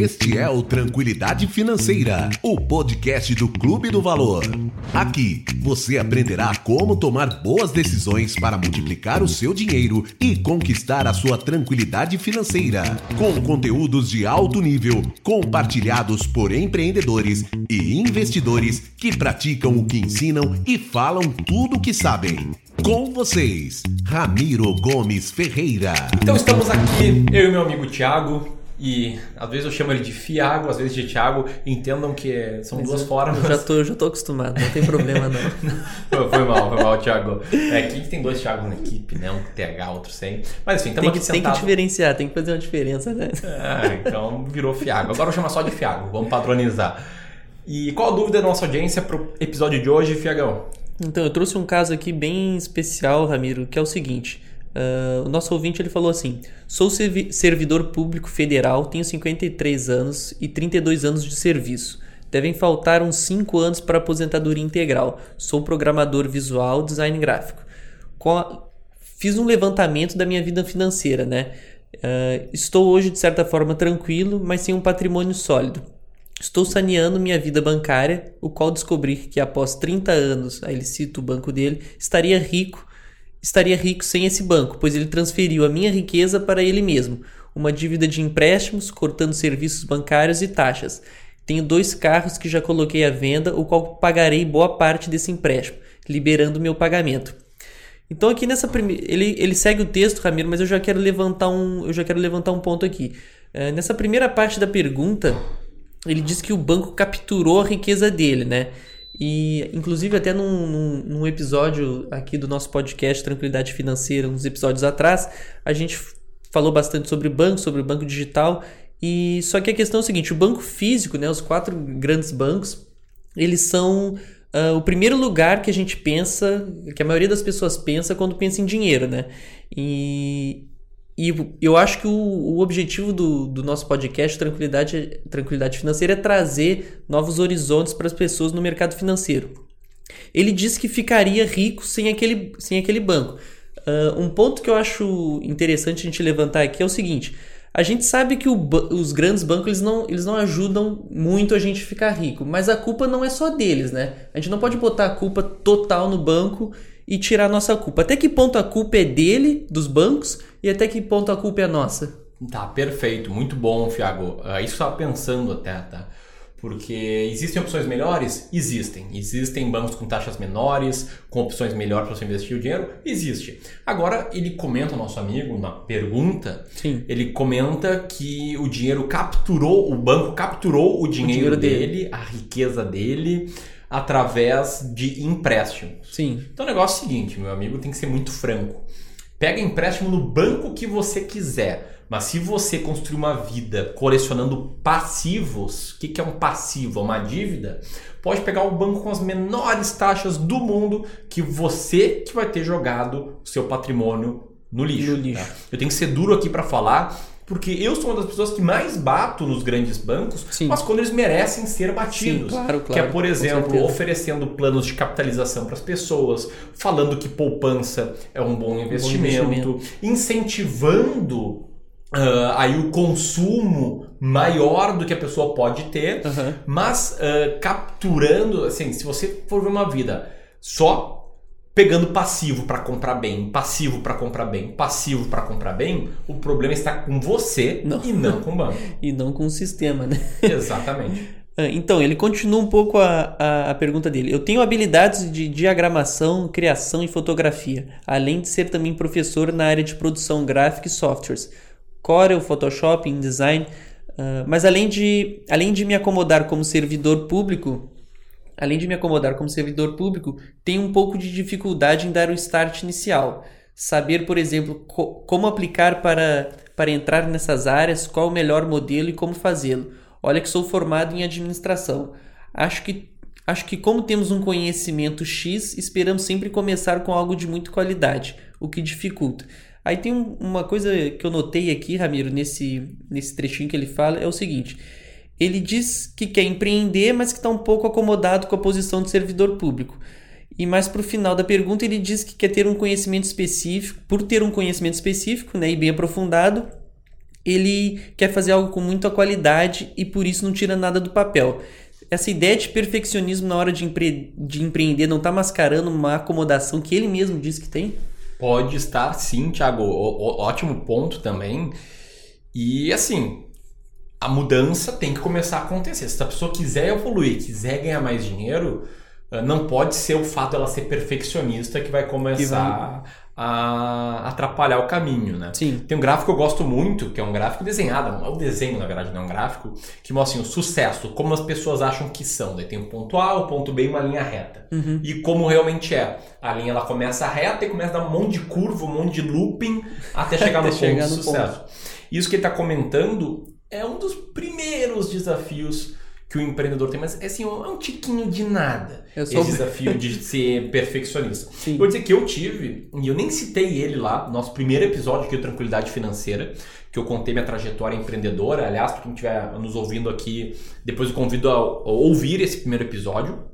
Este é o Tranquilidade Financeira, o podcast do Clube do Valor. Aqui você aprenderá como tomar boas decisões para multiplicar o seu dinheiro e conquistar a sua tranquilidade financeira, com conteúdos de alto nível compartilhados por empreendedores e investidores que praticam o que ensinam e falam tudo o que sabem. Com vocês, Ramiro Gomes Ferreira. Então estamos aqui, eu e meu amigo Thiago, e às vezes eu chamo ele de Fiago, às vezes de Thiago. Entendam que são Mas duas eu, formas. Eu já tô, já tô acostumado, não tem problema não. foi mal, foi mal, Thiago. É aqui que tem dois Thiagos na equipe, né? Um TH, outro sem. Mas enfim, estamos aqui sentados. Tem que diferenciar, tem que fazer uma diferença, né? É, então virou Fiago. Agora eu chamo só de Fiago, vamos padronizar. E qual a dúvida da nossa audiência para o episódio de hoje, Fiagão? Então, eu trouxe um caso aqui bem especial, Ramiro, que é o seguinte. Uh, o nosso ouvinte ele falou assim: Sou servidor público federal, tenho 53 anos e 32 anos de serviço. Devem faltar uns 5 anos para aposentadoria integral. Sou programador visual, design gráfico. A... Fiz um levantamento da minha vida financeira, né? Uh, estou hoje de certa forma tranquilo, mas sem um patrimônio sólido. Estou saneando minha vida bancária, o qual descobri que após 30 anos, aí ele cita o banco dele, estaria rico, estaria rico sem esse banco, pois ele transferiu a minha riqueza para ele mesmo, uma dívida de empréstimos, cortando serviços bancários e taxas. Tenho dois carros que já coloquei à venda, o qual pagarei boa parte desse empréstimo, liberando meu pagamento. Então aqui nessa primeira, ele, ele segue o texto, Ramiro, mas eu já quero levantar um, eu já quero levantar um ponto aqui. É, nessa primeira parte da pergunta, ele diz que o banco capturou a riqueza dele, né? E, inclusive, até num, num, num, episódio aqui do nosso podcast Tranquilidade Financeira, uns episódios atrás, a gente falou bastante sobre banco, sobre banco digital. E só que a questão é o seguinte: o banco físico, né, os quatro grandes bancos, eles são uh, o primeiro lugar que a gente pensa, que a maioria das pessoas pensa quando pensa em dinheiro, né? E, e eu acho que o, o objetivo do, do, nosso podcast Tranquilidade, Tranquilidade Financeira é trazer novos horizontes para as pessoas no mercado financeiro. Ele disse que ficaria rico sem aquele, sem aquele banco. Uh, um ponto que eu acho interessante a gente levantar aqui é o seguinte: a gente sabe que o, os grandes bancos eles não, eles não ajudam muito a gente ficar rico, mas a culpa não é só deles, né? A gente não pode botar a culpa total no banco e tirar a nossa culpa. Até que ponto a culpa é dele, dos bancos, e até que ponto a culpa é nossa? Tá, perfeito. Muito bom, Fiago. Uh, isso eu estava pensando até, tá? Porque existem opções melhores? Existem. Existem bancos com taxas menores, com opções melhores para você investir o dinheiro? Existe. Agora, ele comenta, nosso amigo, na pergunta, Sim. ele comenta que o dinheiro capturou, o banco capturou o dinheiro, o dinheiro dele, dele, a riqueza dele, através de empréstimos. Sim. Então o negócio é o seguinte, meu amigo, tem que ser muito franco. Pega empréstimo no banco que você quiser. Mas se você construir uma vida colecionando passivos, o que, que é um passivo? É uma dívida? Pode pegar o banco com as menores taxas do mundo que você que vai ter jogado o seu patrimônio no lixo. No lixo. Tá? Eu tenho que ser duro aqui para falar, porque eu sou uma das pessoas que mais bato nos grandes bancos, Sim. mas quando eles merecem ser batidos. Sim, claro, claro, que é, por exemplo, oferecendo planos de capitalização para as pessoas, falando que poupança é um bom investimento, um bom investimento. incentivando Uh, aí o consumo maior do que a pessoa pode ter, uhum. mas uh, capturando, assim, se você for ver uma vida só pegando passivo para comprar bem, passivo para comprar bem, passivo para comprar bem, o problema está com você não. e não com o banco. e não com o sistema, né? Exatamente. Ah, então, ele continua um pouco a, a, a, pergunta dele. Eu tenho habilidades de diagramação, criação e fotografia, além de ser também professor na área de produção gráfica e softwares, Corel, Photoshop, InDesign. Uh, mas além de, além de me acomodar como servidor público, além de me acomodar como servidor público, tenho um pouco de dificuldade em dar o start inicial. Saber, por exemplo, co como aplicar para, para entrar nessas áreas, qual o melhor modelo e como fazê-lo. Olha que sou formado em administração. Acho que, acho que como temos um conhecimento X, esperamos sempre começar com algo de muita qualidade, o que dificulta. Aí tem uma coisa que eu notei aqui, Ramiro, nesse, nesse trechinho que ele fala, é o seguinte ele diz que quer empreender, mas que está um pouco acomodado com a posição de servidor público. E mais para o final da pergunta, ele diz que quer ter um conhecimento específico, por ter um conhecimento específico né, e bem aprofundado, ele quer fazer algo com muita qualidade e por isso não tira nada do papel. Essa ideia de perfeccionismo na hora de, empre de empreender não está mascarando uma acomodação que ele mesmo diz que tem? Pode estar sim, Thiago. Ótimo ponto também. E assim, a mudança tem que começar a acontecer. Se a pessoa quiser evoluir, quiser ganhar mais dinheiro, eh, não pode ser o fato dela ser perfeccionista que vai começar a atrapalhar o caminho, né? Sim. Tem um gráfico que eu gosto muito, que é um gráfico desenhado, é um desenho, na verdade, não é um gráfico, que mostra assim, o sucesso, como as pessoas acham que são. Daí tem o ponto A, o ponto B e uma linha reta. Uhum. E como realmente é. A linha ela começa reta e começa a dar um monte de curva, um monte de looping até chegar no Até ponto chegar de no sucesso. Isso que ele está comentando é um dos primeiros desafios que o empreendedor tem, mas é assim, um, é um tiquinho de nada. Esse desafio de ser perfeccionista. Sim. Vou dizer que eu tive, e eu nem citei ele lá, no nosso primeiro episódio aqui, Tranquilidade Financeira, que eu contei minha trajetória empreendedora. Aliás, para quem estiver nos ouvindo aqui, depois eu convido a, a ouvir esse primeiro episódio.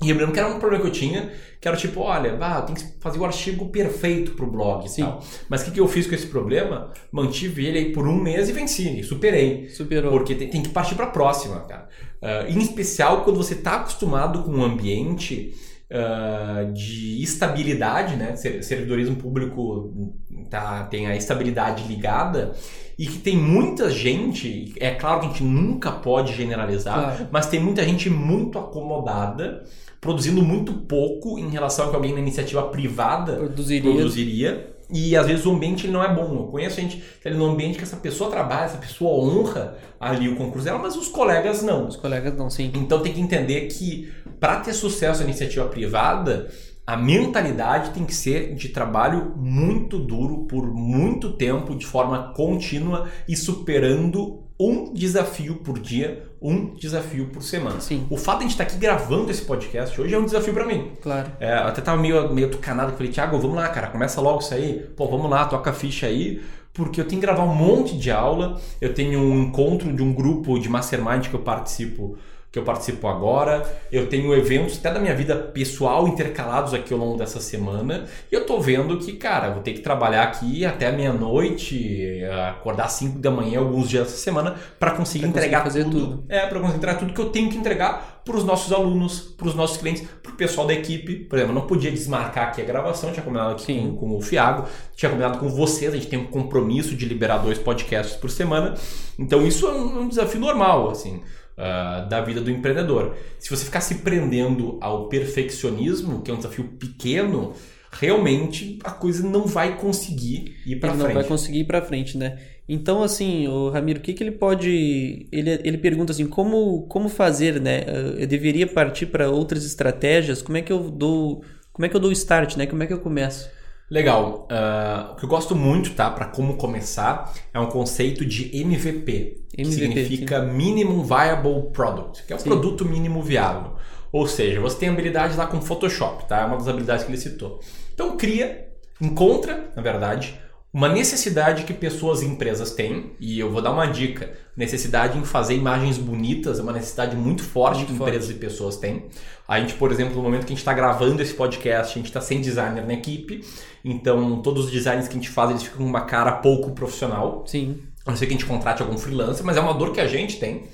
E eu me lembro que era um problema que eu tinha, que era tipo, olha, bah, tem que fazer o artigo perfeito pro blog Sim. tal. Mas o que, que eu fiz com esse problema? Mantive ele aí por um mês e venci, e superei. Superou. Porque tem, tem que partir para a próxima, cara. Ah, em especial quando você está acostumado com um ambiente ah, de estabilidade, né? Ser- Servidorismo público tá, tem a estabilidade ligada e que tem muita gente, é claro que a gente nunca pode generalizar, Claro. mas tem muita gente muito acomodada, produzindo muito pouco em relação ao que alguém na iniciativa privada Produziria. produziria. E às vezes o ambiente ele não é bom. Eu conheço gente que ali no ambiente que essa pessoa trabalha, essa pessoa honra ali o concurso dela, mas os colegas não. Os colegas não, sim. Então tem que entender que para ter sucesso na iniciativa privada, a mentalidade tem que ser de trabalho muito duro por muito tempo, de forma contínua e superando um desafio por dia, um desafio por semana. Sim. O fato de a gente estar aqui gravando esse podcast hoje é um desafio para mim. Claro. É, eu até tava meio, meio tucanado, falei, Thiago, vamos lá, cara, começa logo isso aí. Pô, vamos lá, toca a ficha aí, porque eu tenho que gravar um monte de aula, eu tenho um encontro de um grupo de mastermind que eu participo que eu participo agora, eu tenho eventos até da minha vida pessoal intercalados aqui ao longo dessa semana, e eu tô vendo que, cara, vou ter que trabalhar aqui até meia-noite, acordar às 5 da manhã alguns dias dessa semana para conseguir Pra conseguir entregar fazer tudo. tudo. É, para conseguir entregar tudo que eu tenho que entregar para os nossos alunos, para os nossos clientes, para o pessoal da equipe. Por exemplo, eu não podia desmarcar aqui a gravação, tinha combinado aqui Sim. com, com o Fiago, tinha combinado com vocês, a gente tem um compromisso de liberar dois podcasts por semana. Então isso é um, um desafio normal, assim. Ah, da vida do empreendedor. Se você ficar se prendendo ao perfeccionismo, que é um desafio pequeno, realmente a coisa não vai conseguir ir para frente. não vai conseguir ir pra frente, né? Então, assim, o Ramiro, o que, que ele pode. Ele, ele pergunta assim: como, como fazer, né? Eu deveria partir para outras estratégias? Como é que eu dou. Como é que eu dou o start, né? Como é que eu começo? Legal. Ah, o que eu gosto muito, tá? Para como começar, é um conceito de MVP, que MVP, significa Minimum Viable Product, que é o Sim. produto mínimo viável. Ou seja, você tem habilidade lá com Photoshop, tá? É uma das habilidades que ele citou. Então cria, encontra, na verdade, uma necessidade que pessoas e empresas têm, e eu vou dar uma dica: necessidade em fazer imagens bonitas é uma necessidade muito forte Muito que forte. empresas e pessoas têm. A gente, por exemplo, no momento que a gente está gravando esse podcast, a gente está sem designer na equipe, então todos os designs que a gente faz eles ficam com uma cara pouco profissional. Sim. A não ser que a gente contrate algum freelancer, mas é uma dor que a gente tem.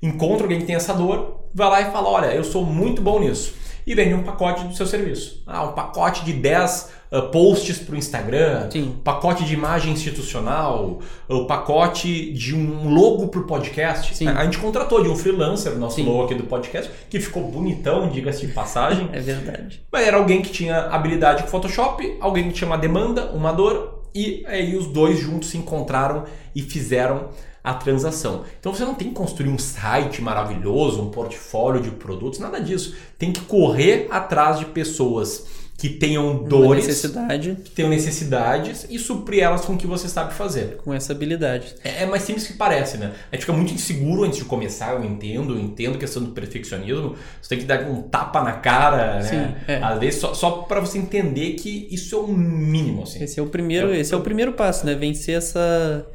Encontra alguém que tem essa dor, vai lá e fala: Olha, eu sou muito bom nisso. E vende um pacote do seu serviço. Ah, um pacote de 10 ah, posts para o Instagram, Sim. um pacote de imagem institucional, o pacote de um logo para o podcast. Sim. A gente contratou de um freelancer, o nosso Sim. logo aqui do podcast, que ficou bonitão, diga-se de passagem. É verdade. Mas era alguém que tinha habilidade com Photoshop, alguém que tinha uma demanda, uma dor, e aí os dois juntos se encontraram e fizeram a transação. Então você não tem que construir um site maravilhoso, um portfólio de produtos, nada disso. Tem que correr atrás de pessoas que tenham dores, necessidade que tenham necessidades e suprir elas com o que você sabe fazer. com essa habilidade. É é mais simples que parece, né? A gente fica muito inseguro antes de começar, eu entendo, eu entendo a questão do perfeccionismo. Você tem que dar um tapa na cara, né? Sim, é. Às vezes só, só para você entender que isso é o mínimo, assim. Esse é o primeiro, É o- esse é o primeiro passo, né? Vencer essa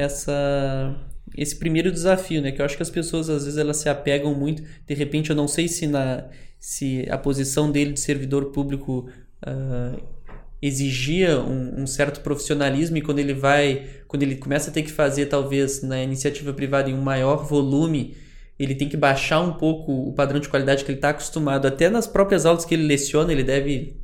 essa esse primeiro desafio, né? Que eu acho que as pessoas às vezes elas se apegam muito. De repente eu não sei se na se a posição dele de servidor público ah, exigia um, um, certo profissionalismo e quando ele vai, quando ele começa a ter que fazer talvez na iniciativa privada em um maior volume, ele tem que baixar um pouco o padrão de qualidade que ele está acostumado. Até nas próprias aulas que ele leciona, ele deve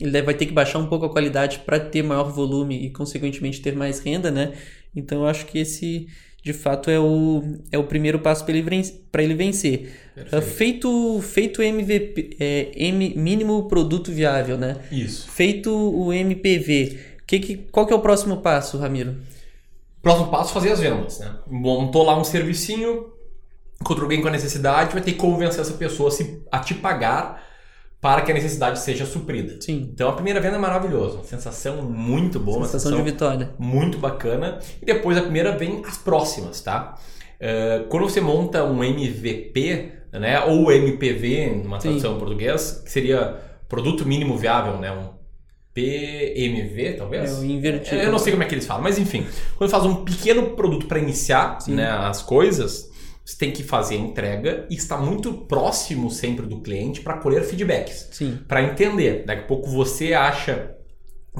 ele deve, vai ter que baixar um pouco a qualidade para ter maior volume e consequentemente ter mais renda, né? Então eu acho que esse de fato é o, é o primeiro passo para ele, ele vencer. Uh, feito feito MVP, é, M, mínimo produto viável, né? Isso. Feito o MPV, que, que, qual que é o próximo passo, Ramiro? Próximo passo fazer as vendas, né? Montou lá um servicinho, encontrou alguém com a necessidade, vai ter que convencer essa pessoa a, se, a te pagar para que a necessidade seja suprida. Sim. Então a primeira venda é maravilhosa, uma sensação muito boa, sensação, sensação de vitória, muito bacana. E depois a primeira vem as próximas, tá? Uh, quando você monta um MVP, né, ou MPV, numa tradução Sim. em português, que seria produto mínimo viável, né, um PMV, talvez? É, o invertido. Eu não sei como é que eles falam, mas enfim. Quando faz um pequeno produto para iniciar né, as coisas, você tem que fazer a entrega e estar muito próximo sempre do cliente para colher feedbacks. Sim. Para entender. Daqui a pouco você acha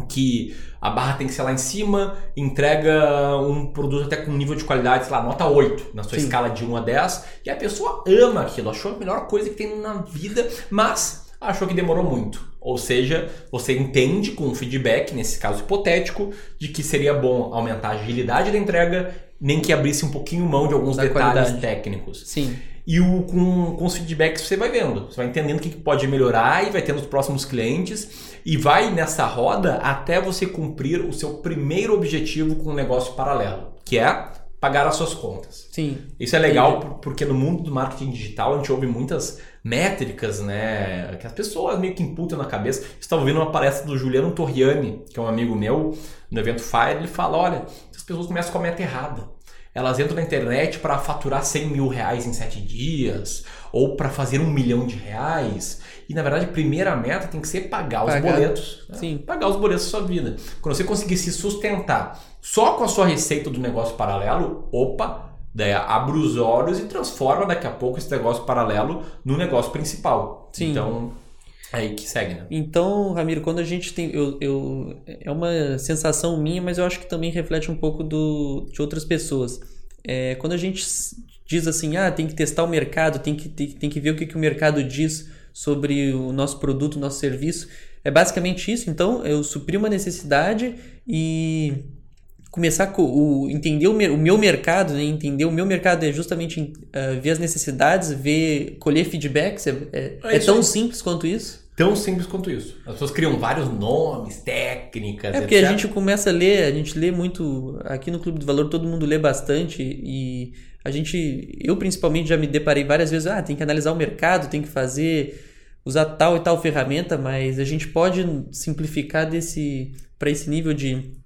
que a barra tem que ser lá em cima, entrega um produto até com nível de qualidade, sei lá, nota 8 na sua Sim. escala de 1 a 10, e a pessoa ama aquilo, achou a melhor coisa que tem na vida, mas achou que demorou muito. Ou seja, você entende com o feedback, nesse caso hipotético, de que seria bom aumentar a agilidade da entrega nem que abrisse um pouquinho mão de alguns da detalhes qualidade. técnicos. Sim. E o, com, com os feedbacks você vai vendo, você vai entendendo o que pode melhorar e vai tendo os próximos clientes e vai nessa roda até você cumprir o seu primeiro objetivo com um negócio paralelo, que é pagar as suas contas. Sim. Isso é legal Entendi. porque no mundo do marketing digital a gente ouve muitas métricas, né, que as pessoas meio que imputam na cabeça. Estava ouvindo uma palestra do Juliano Torriani, que é um amigo meu, no evento Fire, ele fala, olha, as pessoas começam com a meta errada elas entram na internet para faturar 100 mil reais em 7 dias ou para fazer um milhão de reais. E na verdade, a primeira meta tem que ser pagar, pagar. os boletos. Né? Sim. Pagar os boletos da sua vida. Quando você conseguir se sustentar só com a sua receita do negócio paralelo, opa, daí abre os olhos e transforma daqui a pouco esse negócio paralelo no negócio principal. Sim. Então, aí que segue, né? Então, Ramiro, quando a gente tem. Eu, eu, é uma sensação minha, mas eu acho que também reflete um pouco do, de outras pessoas. É, quando a gente diz assim, ah, tem que testar o mercado, tem que, tem, tem que ver o que, que o mercado diz sobre o nosso produto, o nosso serviço. É basicamente isso. Então, eu supri uma necessidade e começar a o, entender o, o, meu mercado, né? entender o meu mercado é justamente uh, ver as necessidades, ver, colher feedbacks. É, é, é, é tão simples quanto isso. Tão simples quanto isso. As pessoas criam vários nomes, técnicas. É porque etc. a gente começa a ler, a gente lê muito. Aqui no Clube do Valor todo mundo lê bastante e a gente. Eu principalmente já me deparei várias vezes. Ah, tem que analisar o mercado, tem que fazer. usar tal e tal ferramenta, mas a gente pode simplificar desse para esse nível de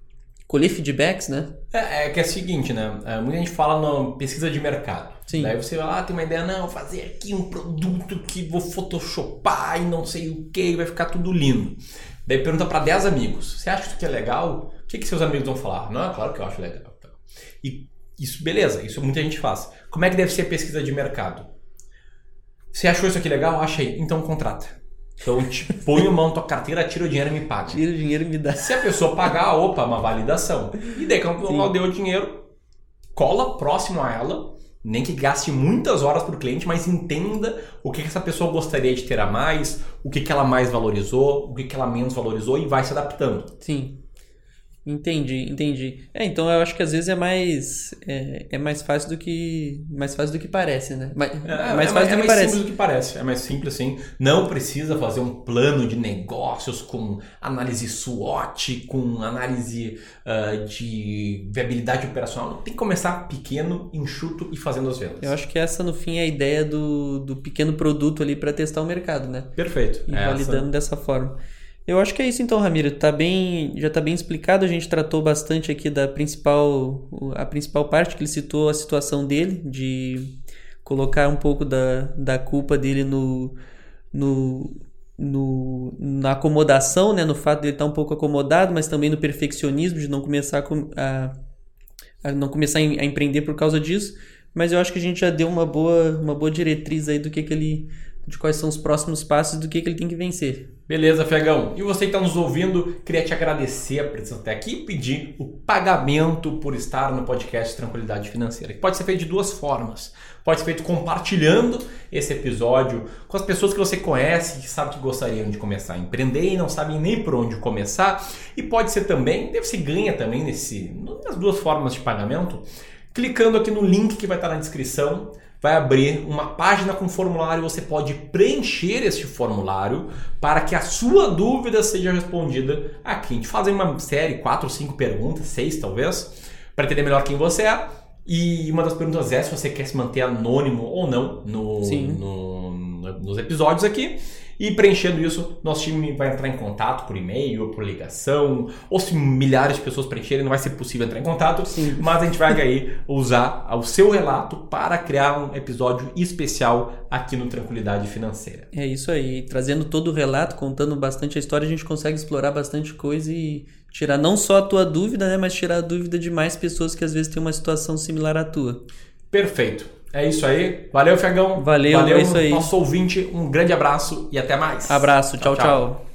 colher feedbacks, né? É, é que é o seguinte, né? É, muita gente fala na pesquisa de mercado. Sim. Daí você vai lá, tem uma ideia, não, fazer aqui um produto que vou photoshopar e não sei o que, vai ficar tudo lindo. Daí pergunta para 10 amigos, você acha que isso aqui é legal? O que, que seus amigos vão falar? Não, é claro que eu acho legal. E isso, beleza, isso muita gente faz. Como é que deve ser a pesquisa de mercado? Você achou isso aqui legal? Achei. Então contrata. Então, te põe a mão na tua carteira, tira o dinheiro e me paga. Tira o dinheiro e me dá. Se a pessoa pagar, opa, uma validação. E daí, quando ela deu o dinheiro, cola próximo a ela, nem que gaste muitas horas para o cliente, mas entenda o que, que essa pessoa gostaria de ter a mais, o que, que ela mais valorizou, o que, que ela menos valorizou e vai se adaptando. Sim. Entendi, entendi. É, então eu acho que às vezes é mais é, é mais fácil do que mais fácil do que parece, né? Mais, é, é mais fácil é, do que mais parece. simples do que parece. É mais simples assim. Não precisa fazer um plano de negócios com análise SWOT, com análise uh, de viabilidade operacional. Tem que começar pequeno, enxuto e fazendo as vendas. Eu acho que essa no fim é a ideia do, do pequeno produto ali para testar o mercado, né? Perfeito. E validando dessa forma. Eu acho que é isso então, Ramiro. Tá bem, já está bem explicado. A gente tratou bastante aqui da principal, a principal parte que ele citou a situação dele de colocar um pouco da, da culpa dele no, no, no na acomodação, né, no fato de ele estar tá um pouco acomodado, mas também no perfeccionismo de não começar a, a não começar a empreender por causa disso. Mas eu acho que a gente já deu uma boa, uma boa diretriz aí do que, que ele de quais são os próximos passos do que, que ele tem que vencer. Beleza, Fegão. E você que está nos ouvindo, queria te agradecer a presença até aqui e pedir o pagamento por estar no podcast Tranquilidade Financeira, que pode ser feito de duas formas. Pode ser feito compartilhando esse episódio com as pessoas que você conhece, que sabe que gostariam de começar a empreender e não sabem nem por onde começar. E pode ser também, você ganha também nesse, nas duas formas de pagamento, clicando aqui no link que vai estar na descrição vai abrir uma página com formulário. Você pode preencher este formulário para que a sua dúvida seja respondida aqui. A gente faz uma série, quatro, cinco perguntas, seis talvez, para entender melhor quem você é. E uma das perguntas é se você quer se manter anônimo ou não no, no, no nos episódios aqui. E preenchendo isso, nosso time vai entrar em contato por e-mail, ou por ligação, ou se milhares de pessoas preencherem, não vai ser possível entrar em contato, Sim. mas a gente vai aí usar o seu relato para criar um episódio especial aqui no Tranquilidade Financeira. É isso aí, trazendo todo o relato, contando bastante a história, a gente consegue explorar bastante coisa e tirar não só a tua dúvida, né, mas tirar a dúvida de mais pessoas que às vezes têm uma situação similar à tua. Perfeito. É isso aí. Valeu, Fiagão. Valeu, Valeu, é isso aí. Nosso ouvinte, um grande abraço e até mais. Abraço, tchau, tchau. tchau.